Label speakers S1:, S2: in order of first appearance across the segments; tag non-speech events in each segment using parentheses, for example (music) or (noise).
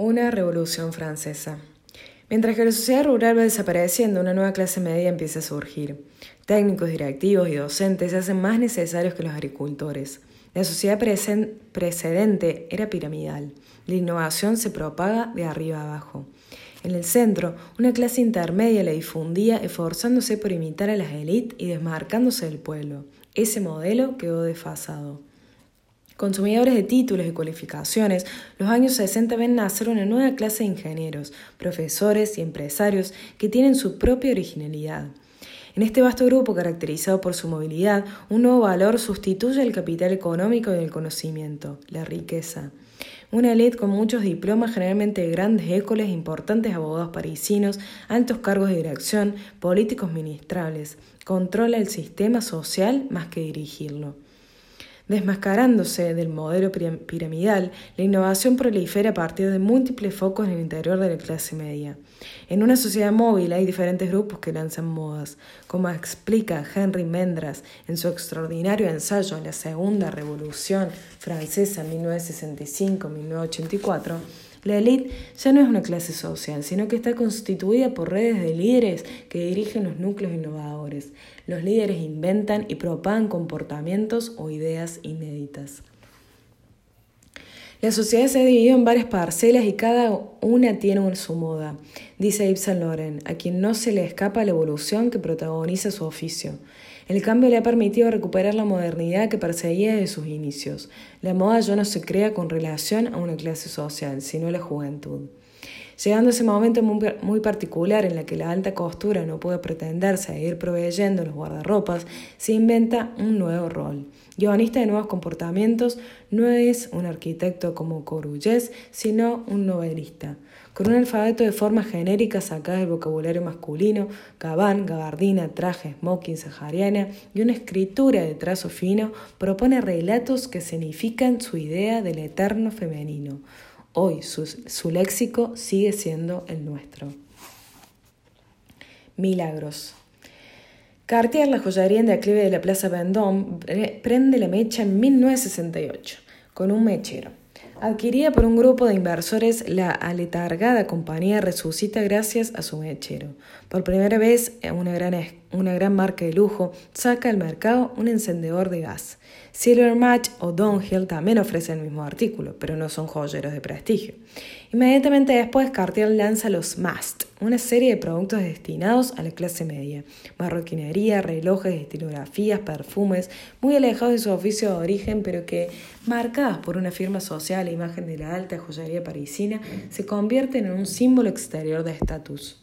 S1: Una revolución francesa. Mientras que la sociedad rural va desapareciendo, una nueva clase media empieza a surgir. Técnicos, directivos y docentes se hacen más necesarios que los agricultores. La sociedad precedente era piramidal. La innovación se propaga de arriba abajo. En el centro, una clase intermedia la difundía esforzándose por imitar a las élites y desmarcándose del pueblo. Ese modelo quedó desfasado. Consumidores de títulos y cualificaciones, los años 60 ven nacer una nueva clase de ingenieros, profesores y empresarios que tienen su propia originalidad. En este vasto grupo, caracterizado por su movilidad, un nuevo valor sustituye el capital económico y el conocimiento, la riqueza. Una élite con muchos diplomas, generalmente de grandes écoles, importantes abogados parisinos, altos cargos de dirección, políticos ministrables, controla el sistema social más que dirigirlo. Desmascarándose del modelo piramidal, la innovación prolifera a partir de múltiples focos en el interior de la clase media. En una sociedad móvil hay diferentes grupos que lanzan modas, como explica Henry Mendras en su extraordinario ensayo La Segunda Revolución Francesa 1965-1984 la élite ya no es una clase social, sino que está constituida por redes de líderes que dirigen los núcleos innovadores. Los líderes inventan y propagan comportamientos o ideas inéditas. La sociedad se ha dividido en varias parcelas y cada una tiene su moda, dice Saint Laurent, a quien no se le escapa la evolución que protagoniza su oficio. El cambio le ha permitido recuperar la modernidad que perseguía desde sus inicios. La moda ya no se crea con relación a una clase social, sino a la juventud. Llegando a ese momento muy, particular en la que la alta costura no puede pretenderse a ir proveyendo los guardarropas, se inventa un nuevo rol. Guionista de nuevos comportamientos no es un arquitecto como Corullés, sino un novelista con un alfabeto de formas genéricas sacadas del vocabulario masculino, gabán, gabardina, traje, smoking, sahariana y una escritura de trazo fino, propone relatos que significan su idea del eterno femenino. Hoy su, su léxico sigue siendo el nuestro. Milagros. Cartier, la joyería en declive de la Plaza Vendôme, prende la mecha en 1968 con un mechero. Adquirida por un grupo de inversores, la aletargada compañía resucita gracias a su mechero. Por primera vez, una gran, una gran marca de lujo saca al mercado un encendedor de gas. Silver Match o Downhill también ofrecen el mismo artículo, pero no son joyeros de prestigio. Inmediatamente después, Cartier lanza los Mast, una serie de productos destinados a la clase media. Marroquinería, relojes, estilografías, perfumes, muy alejados de su oficio de origen, pero que, marcadas por una firma social e imagen de la alta joyería parisina, se convierten en un símbolo exterior de estatus.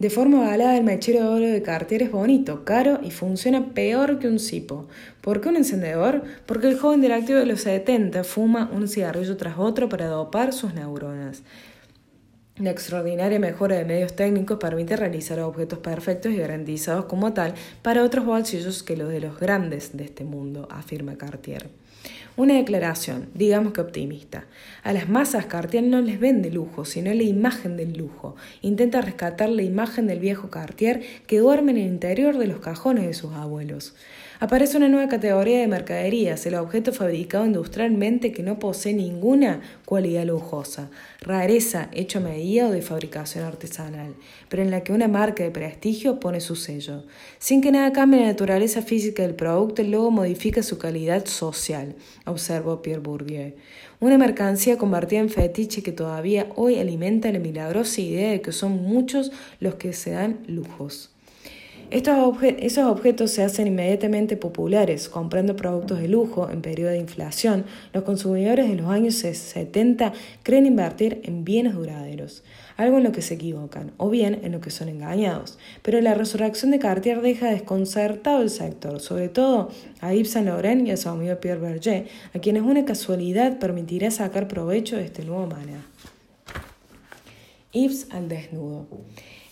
S1: De forma balada, el mechero de oro de Cartier es bonito, caro y funciona peor que un cipo. ¿Por qué un encendedor? Porque el joven directivo de los 70 fuma un cigarrillo tras otro para dopar sus neuronas. La extraordinaria mejora de medios técnicos permite realizar objetos perfectos y garantizados como tal para otros bolsillos que los de los grandes de este mundo, afirma Cartier. Una declaración, digamos que optimista. A las masas Cartier no les vende lujo, sino la imagen del lujo. Intenta rescatar la imagen del viejo Cartier que duerme en el interior de los cajones de sus abuelos. Aparece una nueva categoría de mercaderías, el objeto fabricado industrialmente que no posee ninguna cualidad lujosa, rareza hecho a medida o de fabricación artesanal, pero en la que una marca de prestigio pone su sello. Sin que nada cambie la naturaleza física del producto, el logo modifica su calidad social, observó Pierre Bourdieu. Una mercancía convertida en fetiche que todavía hoy alimenta la milagrosa idea de que son muchos los que se dan lujos. Estos esos objetos se hacen inmediatamente populares, comprando productos de lujo en periodo de inflación. Los consumidores de los años 70 creen invertir en bienes duraderos, algo en lo que se equivocan, o bien en lo que son engañados. Pero la resurrección de Cartier deja desconcertado el sector, sobre todo a Yves Saint Laurent y a su amigo Pierre Berger, a quienes una casualidad permitirá sacar provecho de este nuevo maná. Yves al desnudo.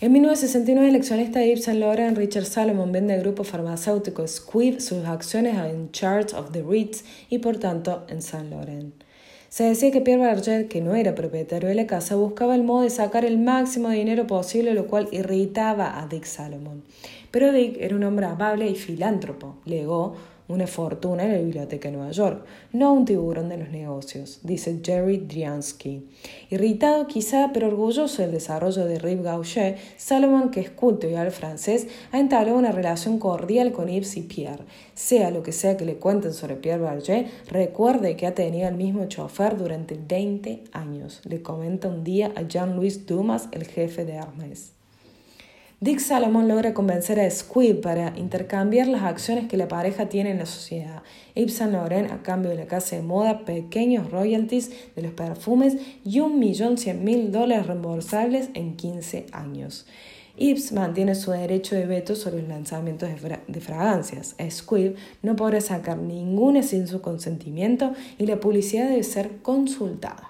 S1: En 1969, el accionista de Saint Laurent, Richard Salomon, vende al grupo farmacéutico Squibb sus acciones en Charts of the Ritz y por tanto en Saint Laurent. Se decía que Pierre Berger, que no era propietario de la casa, buscaba el modo de sacar el máximo dinero posible, lo cual irritaba a Dick Salomon. Pero Dick era un hombre amable y filántropo. Legó una fortuna en la biblioteca de Nueva York, no un tiburón de los negocios, dice Jerry Driansky. Irritado quizá, pero orgulloso del desarrollo de Rive Gaucher, Salomon, que es y habla francés, ha entablado una relación cordial con Yves y Pierre. Sea lo que sea que le cuenten sobre Pierre Berger, recuerde que ha tenido el mismo chofer durante 20 años, le comenta un día a Jean-Louis Dumas, el jefe de Hermès. Dick Salomon logra convencer a Squid para intercambiar las acciones que la pareja tiene en la sociedad. Yves Saint Laurent, a cambio de la casa de moda, pequeños royalties de los perfumes y un millón cien mil dólares reembolsables en 15 años. Yves mantiene su derecho de veto sobre los lanzamientos de, fragancias. Squib no podrá sacar ninguna sin su consentimiento y la publicidad debe ser consultada.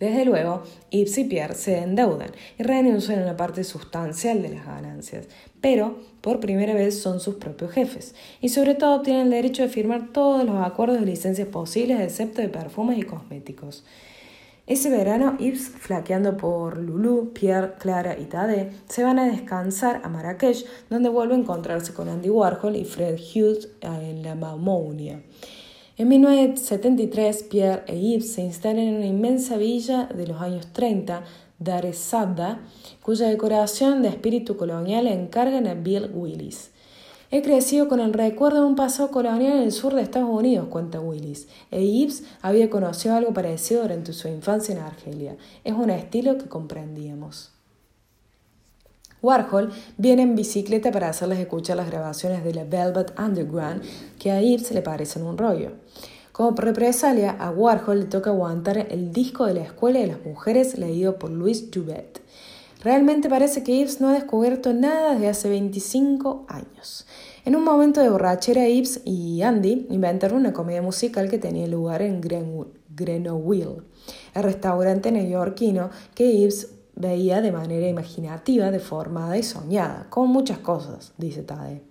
S1: Desde luego, Yves y Pierre se endeudan y renuncian a una parte sustancial de las ganancias, pero por primera vez son sus propios jefes y sobre todo tienen el derecho de firmar todos los acuerdos de licencias posibles excepto de perfumes y cosméticos. Ese verano, Yves, flaqueando por Lulu, Pierre, Clara y Tade, se van a descansar a Marrakech, donde vuelve a encontrarse con Andy Warhol y Fred Hughes en la Maumounia. En 1973, Pierre e Yves se instalan en una inmensa villa de los años 30, Dar es cuya decoración de espíritu colonial encargan a Bill Willis. He crecido con el recuerdo de un pasado colonial en el sur de Estados Unidos, cuenta Willis, e Yves había conocido algo parecido durante su infancia en Argelia. Es un estilo que comprendíamos. Warhol viene en bicicleta para hacerles escuchar las grabaciones de la Velvet Underground, que a Yves le parecen un rollo. Como represalia, a Warhol le toca aguantar el disco de la Escuela de las Mujeres leído por Louis Jouvet. Realmente parece que Yves no ha descubierto nada desde hace 25 años. En un momento de borrachera, Yves y Andy inventaron una comedia musical que tenía lugar en Grenoble, el restaurante neoyorquino que Yves veía de manera imaginativa, deformada y soñada, como muchas cosas, dice Tade.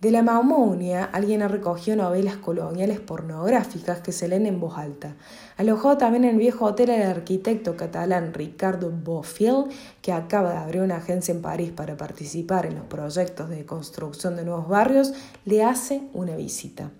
S1: De la Maumonia, alguien ha recogido novelas coloniales pornográficas que se leen en voz alta. Alojado también en el viejo hotel el arquitecto catalán Ricardo Bofill, que acaba de abrir una agencia en París para participar en los proyectos de construcción de nuevos barrios, le hace una visita.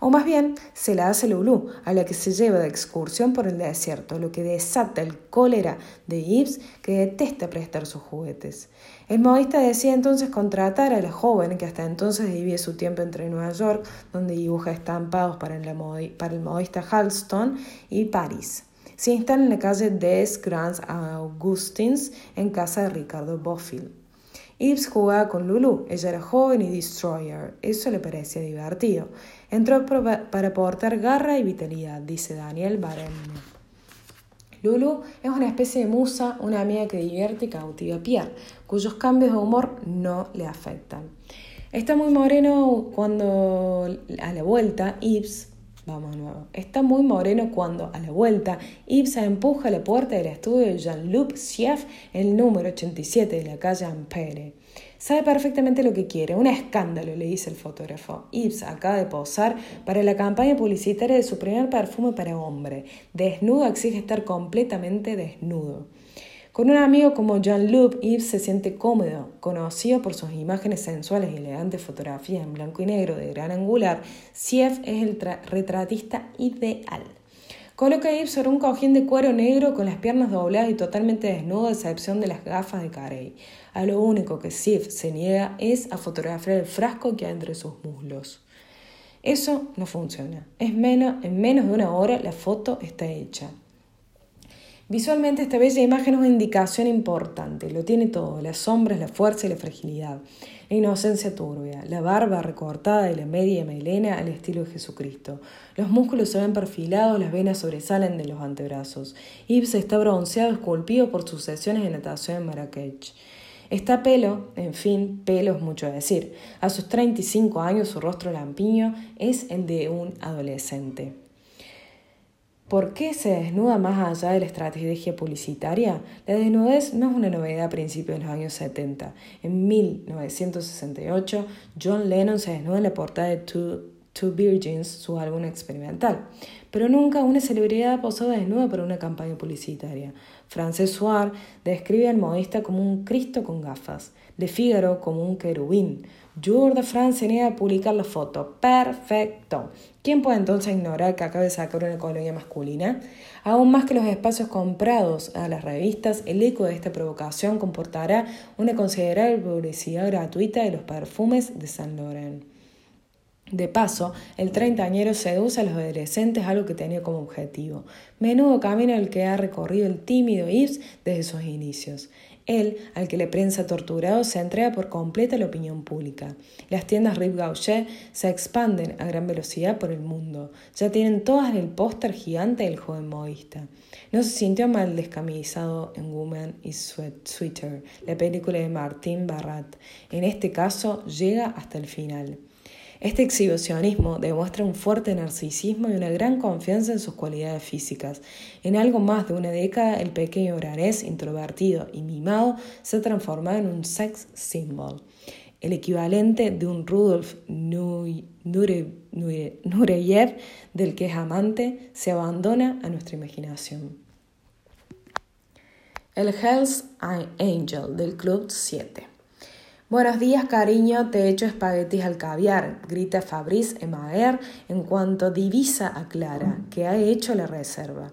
S1: O más bien, se la hace Lulu, a la que se lleva de excursión por el desierto, lo que desata el cólera de Yves, que detesta prestar sus juguetes. El modista decide entonces contratar a la joven, que hasta entonces divide su tiempo entre Nueva York, donde dibuja estampados para, el modista Halston, y París. Se instala en la calle des Grands Augustins, en casa de Ricardo Bofill. Yves jugaba con Lulu, ella era joven y destroyer, eso le parecía divertido. Entró para aportar garra y vitalidad, dice Daniel Barenne. Lulu es una especie de musa, una amiga que divierte y cautiva a Pierre, cuyos cambios de humor no le afectan. Está muy moreno cuando a la vuelta Yves Vamos nuevo. Está muy moreno cuando, a la vuelta, Yves empuja la puerta del estudio de Jean-Luc Schief, el número 87 de la calle Ampere. Sabe perfectamente lo que quiere. Un escándalo, le dice el fotógrafo. Yves acaba de posar para la campaña publicitaria de su primer perfume para hombre. Desnudo exige estar completamente desnudo. Con un amigo como Jean-Luc, Yves se siente cómodo, conocido por sus imágenes sensuales y elegantes fotografías en blanco y negro de gran angular. Sief es el retratista ideal. Coloca a Yves sobre un cojín de cuero negro con las piernas dobladas y totalmente desnudo, a excepción de las gafas de Carey. A lo único que Sif se niega es a fotografiar el frasco que hay entre sus muslos. Eso no funciona. Es menos, en menos de una hora la foto está hecha. Visualmente esta bella imagen es una indicación importante, lo tiene todo, las sombras, la fuerza y la fragilidad, la inocencia turbia, la barba recortada y la media melena al estilo de Jesucristo. Los músculos se ven perfilados, las venas sobresalen de los antebrazos. Ibs está bronceado, esculpido por sus sesiones de natación en Marrakech. Está pelo, en fin, pelo es mucho decir. A sus 35 años su rostro lampiño es el de un adolescente. ¿Por qué se desnuda más allá de la estrategia publicitaria? La desnudez no es una novedad a principios de los años 70. En 1968, John Lennon se desnuda en la portada de Two Virgins, su álbum experimental. Pero nunca una celebridad posó desnuda para una campaña publicitaria. Frances Soir describe al modista como un Cristo con gafas, Le Figaro como un querubín. Jour de France se niega a publicar la foto. Perfecto. ¿Quién puede entonces ignorar que acaba de sacar una colonia masculina? Aún más que los espacios comprados a las revistas, el eco de esta provocación comportará una considerable publicidad gratuita de los perfumes de Saint Laurent. De paso, el treintañero seduce a los adolescentes algo que tenía como objetivo. Menudo camino el que ha recorrido el tímido Yves desde sus inicios. Él, al que le prensa torturado, se entrega por completa a la opinión pública. Las tiendas Rip Gaucher se expanden a gran velocidad por el mundo. Ya tienen todas el póster gigante del joven modista. No se sintió mal descamisado en Woman is Sweeter, la película de Martin Barrat. En este caso, llega hasta el final. Este exhibicionismo demuestra un fuerte narcisismo y una gran confianza en sus cualidades físicas. En algo más de una década, el pequeño oranés, introvertido y mimado, se ha transformado en un sex symbol, el equivalente de un Rudolf Nureyev del que es amante, se abandona a nuestra imaginación. El Hells Angel del Club 7. Buenos días, cariño, te he hecho espaguetis al caviar, grita Fabrice Emaer en cuanto divisa a Clara, que ha hecho la reserva.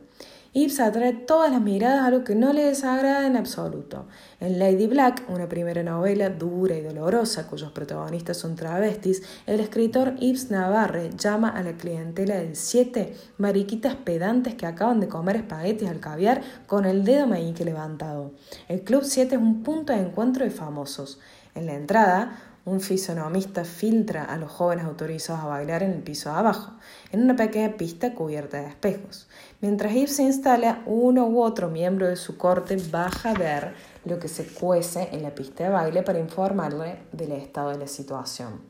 S1: Ibs atrae todas las miradas a lo que no le desagrada en absoluto. En Lady Black, una primera novela dura y dolorosa cuyos protagonistas son travestis, el escritor Ibs Navarre llama a la clientela del 7 mariquitas pedantes que acaban de comer espaguetis al caviar con el dedo meñique levantado. El Club 7 es un punto de encuentro de famosos. En la entrada, un fisonomista filtra a los jóvenes autorizados a bailar en el piso de abajo, en una pequeña pista cubierta de espejos. Mientras Yves se instala, uno u otro miembro de su corte baja a ver lo que se cuece en la pista de baile para informarle del estado de la situación.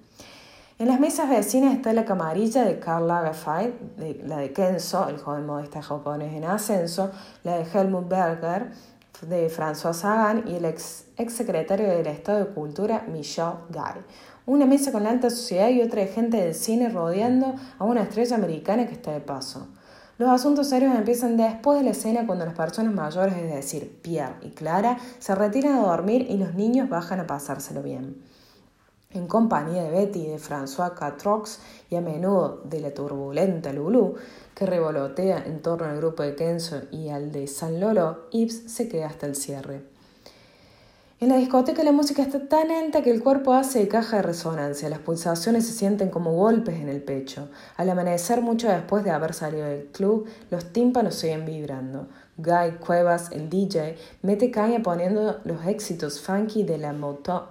S1: En las mesas vecinas está la camarilla de Karl Lagerfeld, la de Kenzo, el joven modesta japonés en ascenso, la de Helmut Berger, de François Sagan y el ex, secretario del Estado de Cultura, Michel Guy. Una mesa con la alta sociedad y otra de gente del cine rodeando a una estrella americana que está de paso. Los asuntos serios empiezan después de la escena cuando las personas mayores, es decir, Pierre y Clara, se retiran a dormir y los niños bajan a pasárselo bien. En compañía de Betty de François Catrox y a menudo de la turbulenta Lulu, que revolotea en torno al grupo de Kenzo y al de San Lolo, Ibs se queda hasta el cierre. En la discoteca la música está tan alta que el cuerpo hace caja de resonancia, las pulsaciones se sienten como golpes en el pecho. Al amanecer, mucho después de haber salido del club, los tímpanos siguen vibrando. Guy Cuevas, el DJ, mete caña poniendo los éxitos funky de la moto,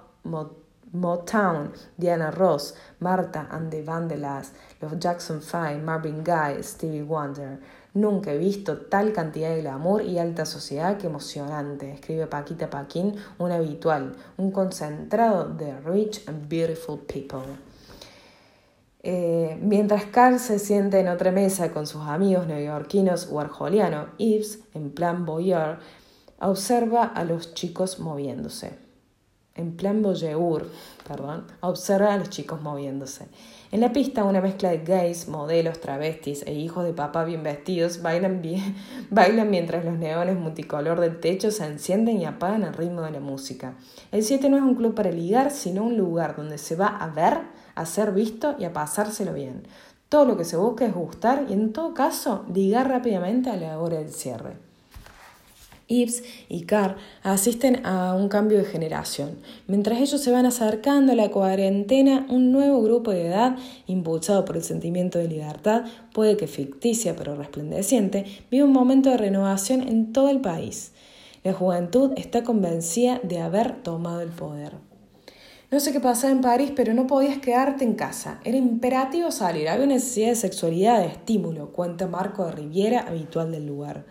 S1: Motown, Diana Ross, Marta and the Vandellas, los Jackson Five, Marvin Gaye, Stevie Wonder. Nunca he visto tal cantidad de glamour y alta sociedad que emocionante, escribe Paquita Paquín, un habitual, un concentrado de rich and beautiful people. Eh, mientras Carl se siente en otra mesa con sus amigos neoyorquinos arjoliano, Yves, en plan voyeur, observa a los chicos moviéndose en plan voyeur, perdón, observa a los chicos moviéndose. En la pista, una mezcla de gays, modelos, travestis e hijos de papá bien vestidos bailan, (laughs) bailan mientras los neones multicolor del techo se encienden y apagan al ritmo de la música. El 7 no es un club para ligar, sino un lugar donde se va a ver, a ser visto y a pasárselo bien. Todo lo que se busca es gustar y en todo caso ligar rápidamente a la hora del cierre. Ibs y Carr asisten a un cambio de generación. Mientras ellos se van acercando a la cuarentena, un nuevo grupo de edad, impulsado por el sentimiento de libertad, puede que ficticia pero resplandeciente, vive un momento de renovación en todo el país. La juventud está convencida de haber tomado el poder. No sé qué pasaba en París, pero no podías quedarte en casa. Era imperativo salir. Había necesidad de sexualidad, de estímulo, cuenta Marco de Riviera, habitual del lugar.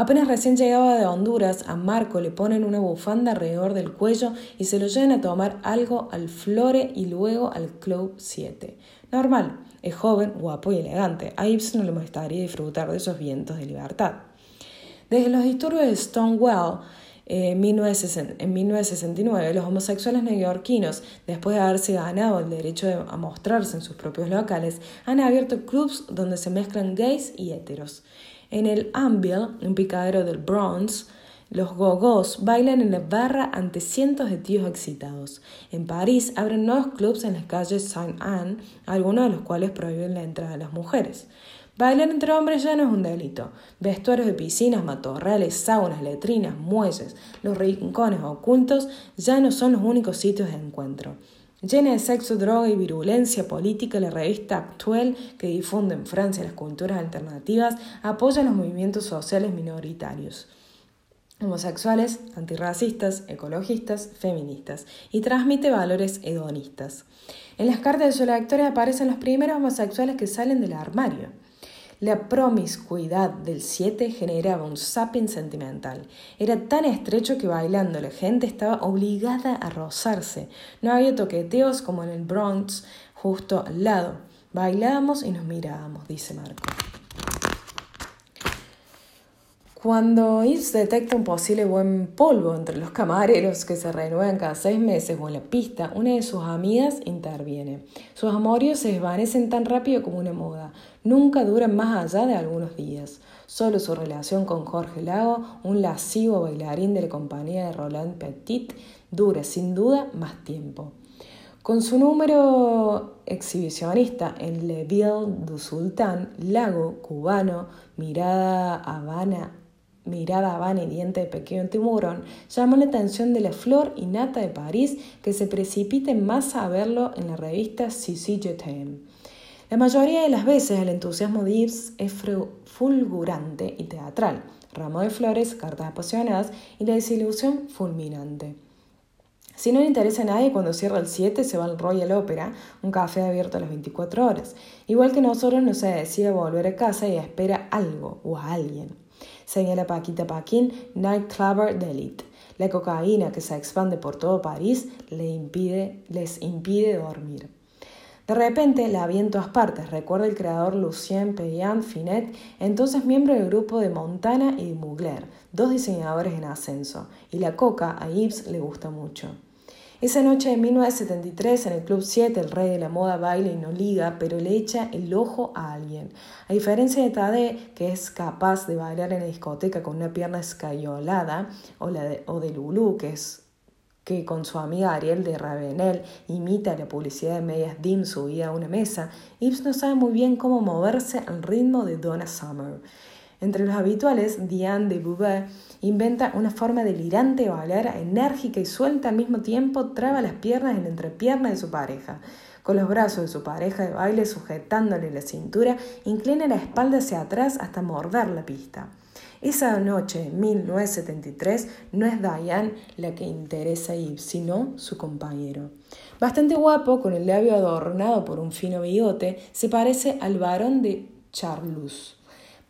S1: Apenas recién llegaba de Honduras, a Marco le ponen una bufanda alrededor del cuello y se lo llevan a tomar algo al Flore y luego al Club 7. Normal, es joven, guapo y elegante. A Ibsen no le molestaría disfrutar de esos vientos de libertad. Desde los disturbios de Stonewall, en 1969, los homosexuales neoyorquinos, después de haberse ganado el derecho a mostrarse en sus propios locales, han abierto clubs donde se mezclan gays y heteros. En el Anvil, un picadero del Bronx, los gogos bailan en la barra ante cientos de tíos excitados. En París abren nuevos clubs en las calles Saint-Anne, algunos de los cuales prohíben la entrada de las mujeres. Bailar entre hombres ya no es un delito. Vestuarios de piscinas, matorrales, saunas, letrinas, muelles, los rincones ocultos ya no son los únicos sitios de encuentro. Llena de sexo, droga y virulencia política, la revista Actuel, que difunde en Francia las culturas alternativas, apoya los movimientos sociales minoritarios homosexuales, antirracistas, ecologistas, feministas, y transmite valores hedonistas. En las cartas de sus lectores aparecen los primeros homosexuales que salen del armario. La promiscuidad del 7 generaba un zapping sentimental. Era tan estrecho que bailando la gente estaba obligada a rozarse. No había toqueteos como en el Bronx, justo al lado. Bailábamos y nos mirábamos, dice Marco. Cuando Yves detecta un posible buen polvo entre los camareros que se renuevan cada seis meses o en la pista, una de sus amigas interviene. Sus amorios se desvanecen tan rápido como una moda. Nunca duran más allá de algunos días. Solo su relación con Jorge Lago, un lascivo bailarín de la compañía de Roland Petit, dura sin duda más tiempo. Con su número exhibicionista en Le Ville du Sultan, Lago, cubano, mirada Habana mirada vana y diente de pequeño tiburón, llamó la atención de la flor y nata de París que se precipita más a verlo en la revista Sissi Je La mayoría de las veces el entusiasmo de Yves es fulgurante y teatral, ramo de flores, cartas apasionadas y la desilusión fulminante. Si no le interesa a nadie, cuando cierra el 7 se va al Royal Opera, un café abierto a las 24 horas. Igual que nosotros no se decide volver a casa y espera algo o a alguien señala Paquita Paquín, nightclubber de elite. La cocaína que se expande por todo París les impide dormir. De repente la vi en todas partes, recuerda el creador Lucien Payan Finet, entonces miembro del grupo de Montana y de Mugler, dos diseñadores en ascenso, y la coca a Yves le gusta mucho. Esa noche de 1973 en el Club 7 el rey de la moda baila y no liga, pero le echa el ojo a alguien. A diferencia de Tade, que es capaz de bailar en la discoteca con una pierna escayolada, o, la de, o Lulu, que con su amiga Ariel de Ravenel imita la publicidad de medias DIM subida a una mesa, Ibs no sabe muy bien cómo moverse al ritmo de Donna Summer. Entre los habituales, Diane de Bouvet inventa una forma delirante de bailar, enérgica y suelta al mismo tiempo, traba las piernas en la entrepierna de su pareja. Con los brazos de su pareja de baile sujetándole la cintura, inclina la espalda hacia atrás hasta morder la pista. Esa noche, en 1973, no es Diane la que interesa a Yves, sino su compañero. Bastante guapo, con el labio adornado por un fino bigote, se parece al varón de Charlus.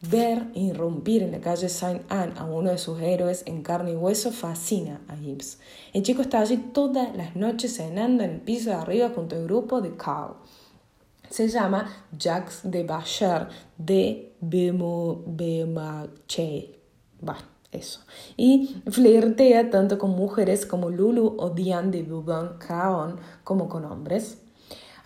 S1: Ver irrumpir en la calle Saint Anne a uno de sus héroes en carne y hueso fascina a Gibbs. El chico está allí todas las noches cenando en el piso de arriba junto al grupo de Carl. Se llama Jacques de Bacher de Bemache. eso. Y flirtea tanto con mujeres como Lulu o Diane de Bourbon como con hombres.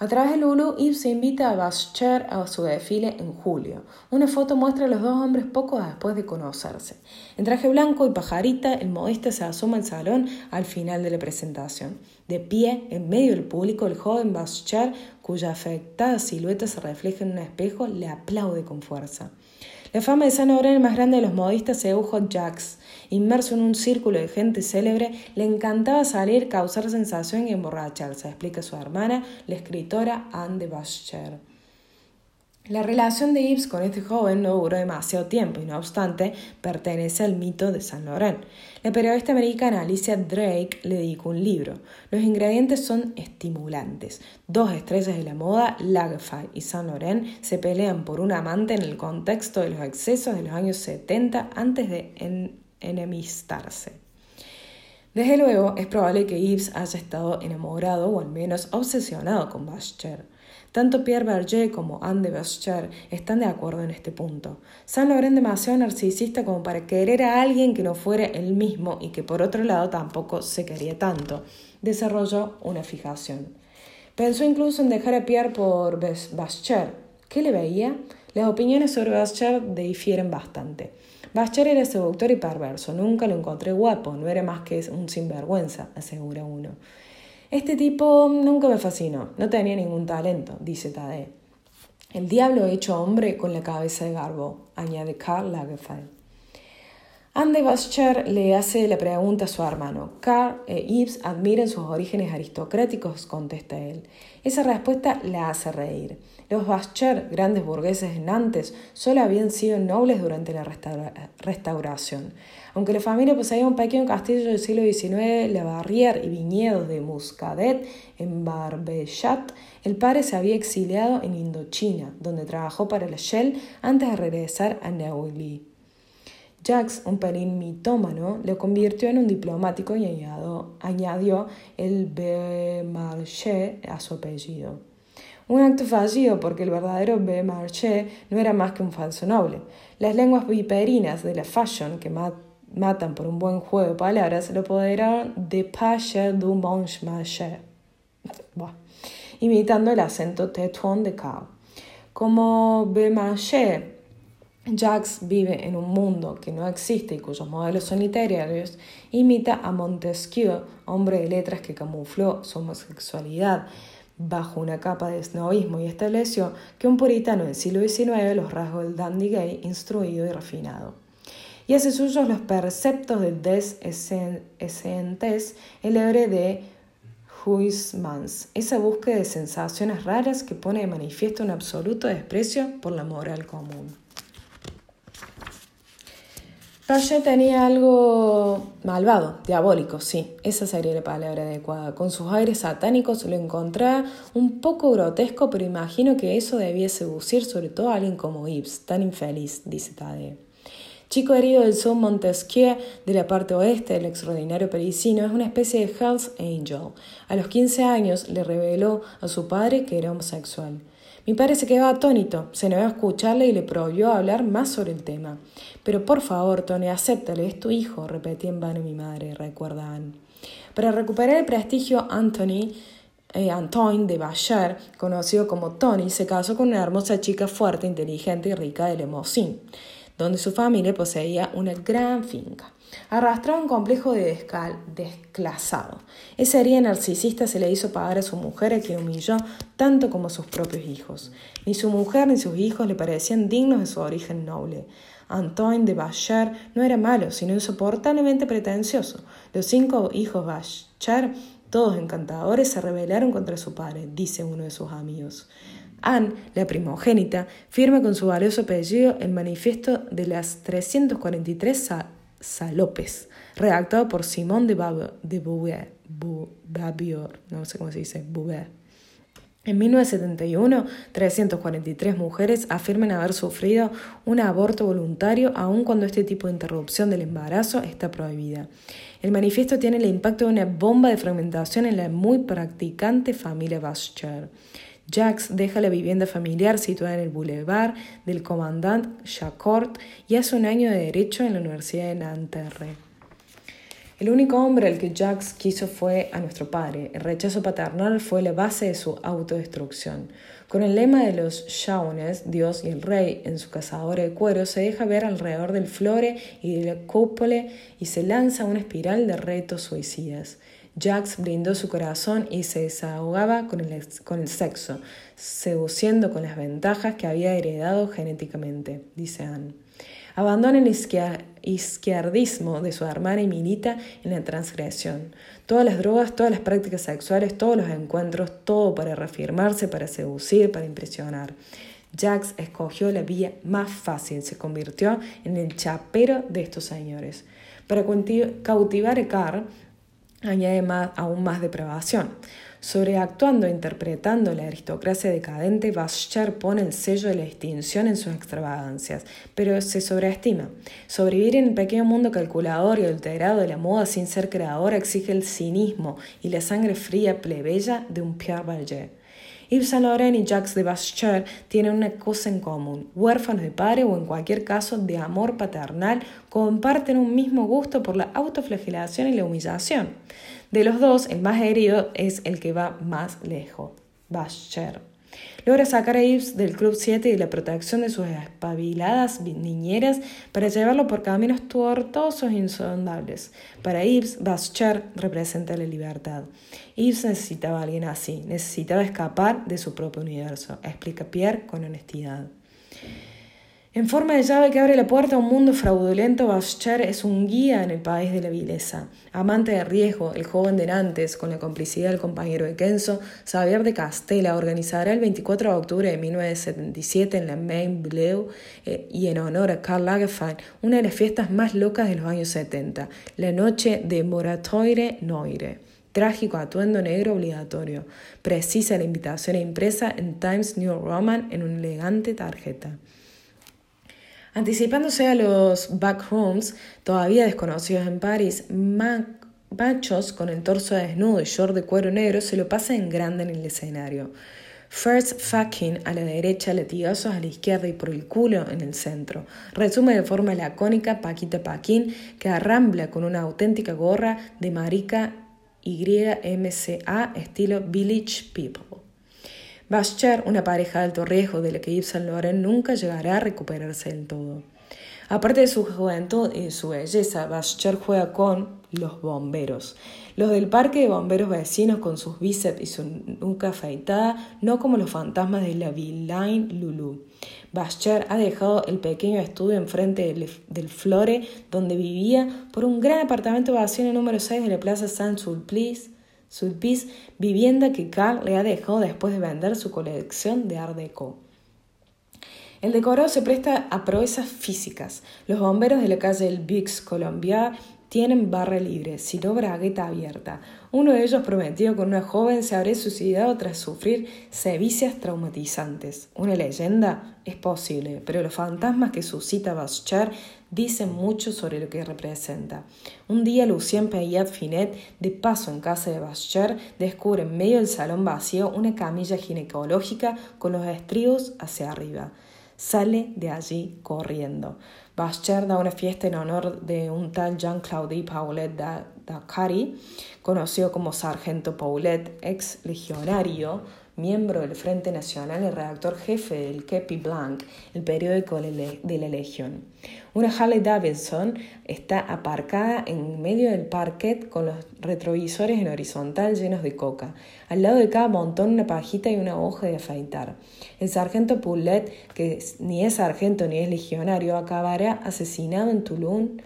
S1: A través de Lulu, Yves se invita a Bascher a su desfile en julio. Una foto muestra a los dos hombres poco después de conocerse. En traje blanco y pajarita, el modista se asoma al salón al final de la presentación. De pie, en medio del público, el joven Bascher, cuya afectada silueta se refleja en un espejo, le aplaude con fuerza. La fama de San Laurent, el más grande de los modistas, sedujo a Jacques. Inmerso en un círculo de gente célebre, le encantaba salir, causar sensación y emborracharse, explica su hermana, la escritora Anne de Bascher. La relación de Yves con este joven no duró demasiado tiempo y no obstante pertenece al mito de San Laurent. La periodista americana Alicia Drake le dedicó un libro. Los ingredientes son estimulantes. Dos estrellas de la moda, Lagerfeld y Saint Laurent, se pelean por un amante en el contexto de los excesos de los años 70 antes de enemistarse. Desde luego, es probable que Yves haya estado enamorado o al menos obsesionado con Bascher. Tanto Pierre Berger como Anne de Bascher están de acuerdo en este punto. Saint Laurent demasiado narcisista como para querer a alguien que no fuera él mismo y que por otro lado tampoco se quería tanto. Desarrolló una fijación. Pensó incluso en dejar a Pierre por Bascher. ¿Qué le veía? Las opiniones sobre Bascher difieren bastante. Bascher era seductor y perverso, nunca lo encontré guapo, no era más que un sinvergüenza, asegura uno. Este tipo nunca me fascinó, no tenía ningún talento, dice Tade. El diablo hecho hombre con la cabeza de garbo, añade Karl Lagerfeld. Anne Bascher le hace la pregunta a su hermano. Carl e Yves admiran sus orígenes aristocráticos, contesta él. Esa respuesta la hace reír. Los Bascher, grandes burgueses de Nantes, solo habían sido nobles durante la restauración. Aunque la familia poseía un pequeño castillo del siglo XIX, La Barrière y viñedos de Muscadet en Barbechat, el padre se había exiliado en Indochina, donde trabajó para la Shell antes de regresar a Neuilly. Jacques, un pelín mitómano, lo convirtió en un diplomático y añadió, el Beaumarchais a su apellido. Un acto fallido porque el verdadero Beaumarchais no era más que un falso noble. Las lenguas viperinas de la fashion que matan por un buen juego de palabras lo apoderaron de Pache du Montmarché, (laughs) imitando el acento tetuán de Cao. Como Beaumarchais Jacques vive en un mundo que no existe y cuyos modelos son literarios, imita a Montesquieu, hombre de letras que camufló su homosexualidad bajo una capa de snobismo y estableció que un puritano del siglo XIX los rasgos del dandy gay instruido y refinado. Y hace suyos los perceptos de Des Essentes, el hebre de Huysmans, esa búsqueda de sensaciones raras que pone de manifiesto un absoluto desprecio por la moral común. Roger tenía algo malvado, diabólico, sí, esa sería la palabra adecuada. Con sus aires satánicos lo encontraba un poco grotesco, pero imagino que eso debía seducir sobre todo a alguien como Ibs, tan infeliz, dice Tade. Chico herido del son Montesquieu de la parte oeste del extraordinario parisino es una especie de Hells Angel. A los 15 años le reveló a su padre que era homosexual. Mi padre se quedó atónito, se negó a escucharle y le prohibió hablar más sobre el tema. Pero por favor, Tony, acéptale, es tu hijo, repetí en vano mi madre, recuerda Anne. Para recuperar el prestigio, Anthony eh, Antoine de Bachar, conocido como Tony, se casó con una hermosa chica fuerte, inteligente y rica de Lemosín, donde su familia poseía una gran finca. Arrastraba un complejo de desclasado. Ese herida narcisista se le hizo pagar a su mujer a quien humilló tanto como a sus propios hijos. Ni su mujer ni sus hijos le parecían dignos de su origen noble. Antoine de Bachar no era malo, sino insoportablemente pretencioso. Los cinco hijos Bachar, todos encantadores, se rebelaron contra su padre, dice uno de sus amigos. Anne, la primogénita, firma con su valioso apellido el manifiesto de las 343 Salopes, redactado por Simón de, Beauvoir, no sé cómo se dice. En 1971, 343 mujeres afirman haber sufrido un aborto voluntario aun cuando este tipo de interrupción del embarazo está prohibida. El manifiesto tiene el impacto de una bomba de fragmentación en la muy practicante familia Bascher. Jacques deja la vivienda familiar situada en el boulevard del Commandant Jacquard y hace un año de Derecho en la Universidad de Nanterre. El único hombre al que Jacques quiso fue a nuestro padre. El rechazo paternal fue la base de su autodestrucción. Con el lema de los Shaunes, Dios y el Rey, en su cazadora de cuero, se deja ver alrededor del flore y de la cúpole y se lanza una espiral de retos suicidas. Jax brindó su corazón y se desahogaba con el, con el sexo, seduciendo con las ventajas que había heredado genéticamente, dice Anne. Abandona el izquierdismo de su hermana y milita en la transgresión. Todas las drogas, todas las prácticas sexuales, todos los encuentros, todo para reafirmarse, para seducir, para impresionar. Jax escogió la vía más fácil, se convirtió en el chapero de estos señores. Para cautivar a Carr, añade más, aún más depravación. Sobreactuando e interpretando la aristocracia decadente, Bascher pone el sello de la extinción en sus extravagancias, pero se sobreestima. Sobrevivir en el pequeño mundo calculador y alterado de la moda sin ser creador exige el cinismo y la sangre fría plebeya de un Pierre Berger. Yves Saint Laurent y Jacques de Bascher tienen una cosa en común. Huérfanos de padre o en cualquier caso de amor paternal, comparten un mismo gusto por la autoflagelación y la humillación. De los dos, el más herido es el que va más lejos, Bascher. Logra sacar a Yves del Club 7 y la protección de sus espabiladas niñeras para llevarlo por caminos tortuosos e insondables. Para Yves, Bascher representa la libertad. Yves necesitaba a alguien así, necesitaba escapar de su propio universo, explica Pierre con honestidad. En forma de llave que abre la puerta a un mundo fraudulento, Bascher es un guía en el país de la vileza. Amante de riesgo, el joven de Nantes, con la complicidad del compañero de Kenzo, Xavier de Castella organizará el 24 de octubre de 1977 en la Main Bleu eh, y en honor a Karl Lagerfeld, una de las fiestas más locas de los años 70, la noche de Moratoire Noire. Trágico atuendo negro obligatorio. Precisa la invitación impresa en Times New Roman en una elegante tarjeta. Anticipándose a los backrooms, todavía desconocidos en París, machos con el torso desnudo y short de cuero negro se lo pasan en grande en el escenario. First fucking a la derecha, latigazos a la izquierda y por el culo en el centro. Resume de forma lacónica Paquita Paquín, que arrambla con una auténtica gorra de marica YMCA estilo Village People. Bascher, una pareja de alto riesgo de la que Yves Saint nunca llegará a recuperarse del todo. Aparte de su juventud y su belleza, Bascher juega con los bomberos. Los del parque de bomberos vecinos con sus bíceps y su nuca afeitada, no como los fantasmas de la Villain Lulu. Bascher ha dejado el pequeño estudio enfrente del, del, Flore, donde vivía, por un gran apartamento vacío número 6 de la Plaza Saint-Sulpice, Sulpice, vivienda que Carl le ha dejado después de vender su colección de Art Deco. El decorado se presta a proezas físicas. Los bomberos de la calle El Bix Colombia tienen barra libre, sino bragueta abierta. Uno de ellos, prometido con una joven, se habría suicidado tras sufrir sevicias traumatizantes. ¿Una leyenda? Es posible, pero los fantasmas que suscita Bascher dicen mucho sobre lo que representa. Un día Lucien Payat Finet, de paso en casa de Bascher, descubre en medio del salón vacío una camilla ginecológica con los estribos hacia arriba. Sale de allí corriendo. Bascher da una fiesta en honor de un tal Jean-Claude Paulet Dakari, conocido como Sargento Paulet, ex legionario, miembro del Frente Nacional y redactor jefe del Kepi Blanc, el periódico de la Legión. Una Harley Davidson está aparcada en medio del parquet con los retrovisores en horizontal llenos de coca. Al lado de cada montón una pajita y una hoja de afeitar. El sargento Poulet, que ni es sargento ni es legionario, acabará asesinado en Toulon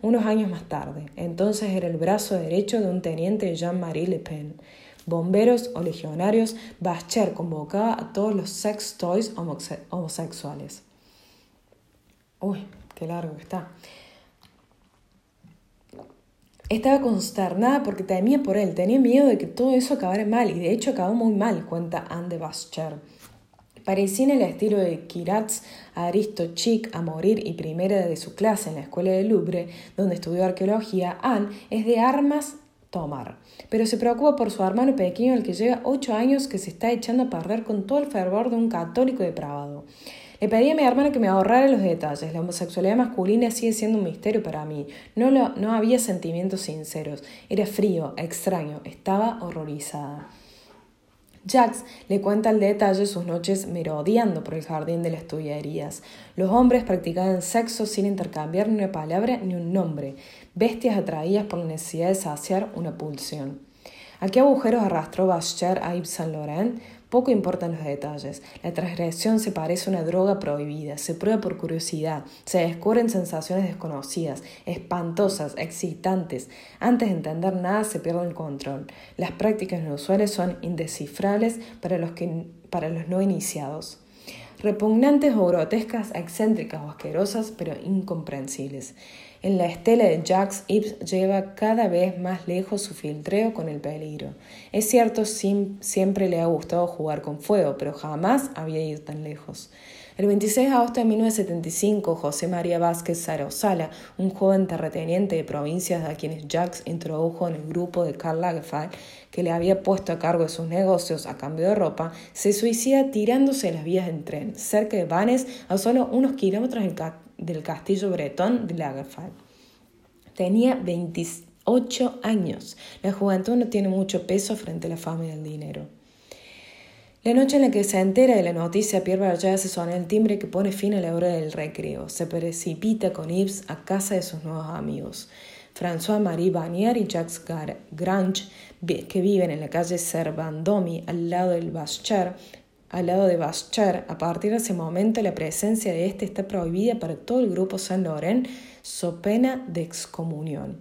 S1: unos años más tarde. Entonces era el brazo derecho de un teniente Jean-Marie Le Pen. Bomberos o legionarios, Bascher convocaba a todos los sex toys homosexuales. Uy, qué largo está. Estaba consternada porque temía por él, tenía miedo de que todo eso acabara mal, y de hecho acabó muy mal, cuenta Anne de Bascher. Parecía en el estilo de Kiratz, Aristo Chic a morir y primera de su clase en la escuela de Louvre, donde estudió arqueología, Anne es de armas tomar, pero se preocupa por su hermano pequeño, el que lleva ocho años, que se está echando a perder con todo el fervor de un católico depravado. Le pedí a mi hermana que me ahorrara los detalles. La homosexualidad masculina sigue siendo un misterio para mí. No, lo, no había sentimientos sinceros. Era frío, extraño. Estaba horrorizada. Jax le cuenta al detalle sus noches merodeando por el jardín de las Tullerías. Los hombres practicaban sexo sin intercambiar ni una palabra ni un nombre, bestias atraídas por la necesidad de saciar una pulsión. ¿A qué agujeros arrastró Bascher a Yves Saint Laurent? Poco importan los detalles. La transgresión se parece a una droga prohibida, se prueba por curiosidad, se descubren sensaciones desconocidas, espantosas, excitantes. Antes de entender nada se pierde el control. Las prácticas inusuales son indescifrables para los, que, para los no iniciados. Repugnantes o grotescas, excéntricas o asquerosas, pero incomprensibles. En la estela de Jacques, Ibs lleva cada vez más lejos su filtreo con el peligro. Es cierto, siempre le ha gustado jugar con fuego, pero jamás había ido tan lejos. El 26 de agosto de 1975, José María Vázquez Sarosala, un joven terrateniente de provincias a quienes Jacques introdujo en el grupo de Karl Lagerfeld, que le había puesto a cargo de sus negocios a cambio de ropa, se suicida tirándose en las vías del tren, cerca de Vannes, a solo unos kilómetros del castillo bretón de Lagerfeld. Tenía 28 años. La juventud no tiene mucho peso frente a la fama y el dinero. La noche en la que se entera de la noticia, Pierre Berger se suena el timbre que pone fin a la hora del recreo. Se precipita con Yves a casa de sus nuevos amigos. François-Marie Bagnier y Jacques Grange, que viven en la calle Servandomi, al lado del Bascher, al lado de Bascher. A partir de ese momento, la presencia de este está prohibida para todo el grupo Saint Laurent, so pena de excomunión.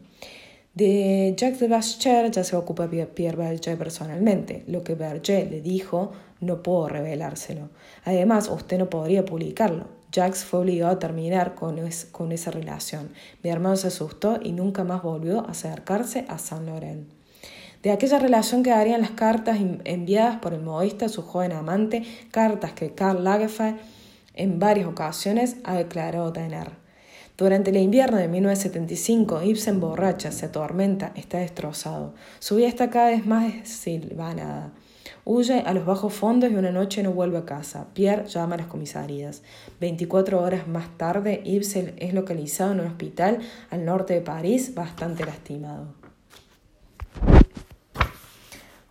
S1: De Jacques de Bascher ya se ocupa Pierre Berger personalmente. Lo que Berger le dijo no puedo revelárselo. Además, usted no podría publicarlo. Jacques fue obligado a terminar con, esa relación. Mi hermano se asustó y nunca más volvió a acercarse a Saint Laurent. De aquella relación quedarían las cartas enviadas por el modista a su joven amante, cartas que Karl Lagerfeld en varias ocasiones ha declarado tener. Durante el invierno de 1975, Ibsen borracha, se atormenta, está destrozado. Su vida está cada vez más silvanada. Huye a los bajos fondos y una noche no vuelve a casa. Pierre llama a las comisarías. 24 horas más tarde, Ibsen es localizado en un hospital al norte de París, bastante lastimado.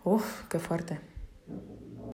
S1: Uf, qué fuerte.